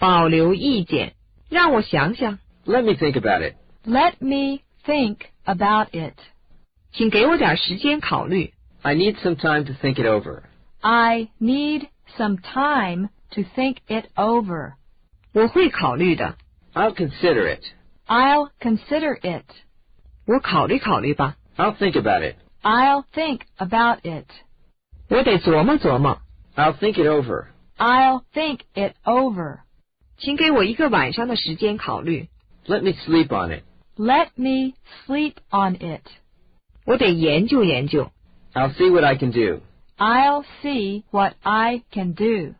保留意见，让我想想， Let me think about it. Let me think about it. 请给我点时间考虑。 I need some time to think it over. I need some time to think it over. 我会考虑的， I'll consider it. I'll consider it. 我考虑考虑吧。 I'll think about it. I'll think about it. 我得琢磨琢磨， I'll think it over. I'll think it over. 请给我一个晚上的时间考虑。 Let me sleep on it. Let me sleep on it. 我得研究研究。 I'll see what I can do. I'll see what I can do.